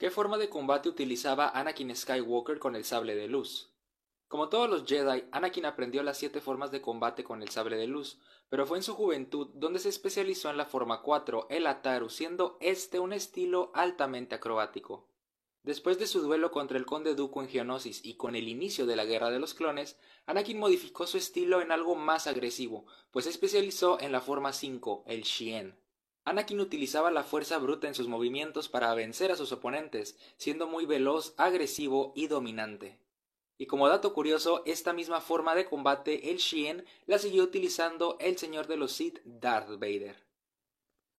¿Qué forma de combate utilizaba Anakin Skywalker con el sable de luz? Como todos los Jedi, Anakin aprendió las siete formas de combate con el sable de luz, pero fue en su juventud donde se especializó en la forma 4, el Ataru, siendo este un estilo altamente acrobático. Después de su duelo contra el conde Dooku en Geonosis y con el inicio de la Guerra de los Clones, Anakin modificó su estilo en algo más agresivo, pues se especializó en la forma 5, el Shien. Anakin utilizaba la fuerza bruta en sus movimientos para vencer a sus oponentes, siendo muy veloz, agresivo y dominante. Y como dato curioso, esta misma forma de combate, el Shien, la siguió utilizando el señor de los Sith, Darth Vader.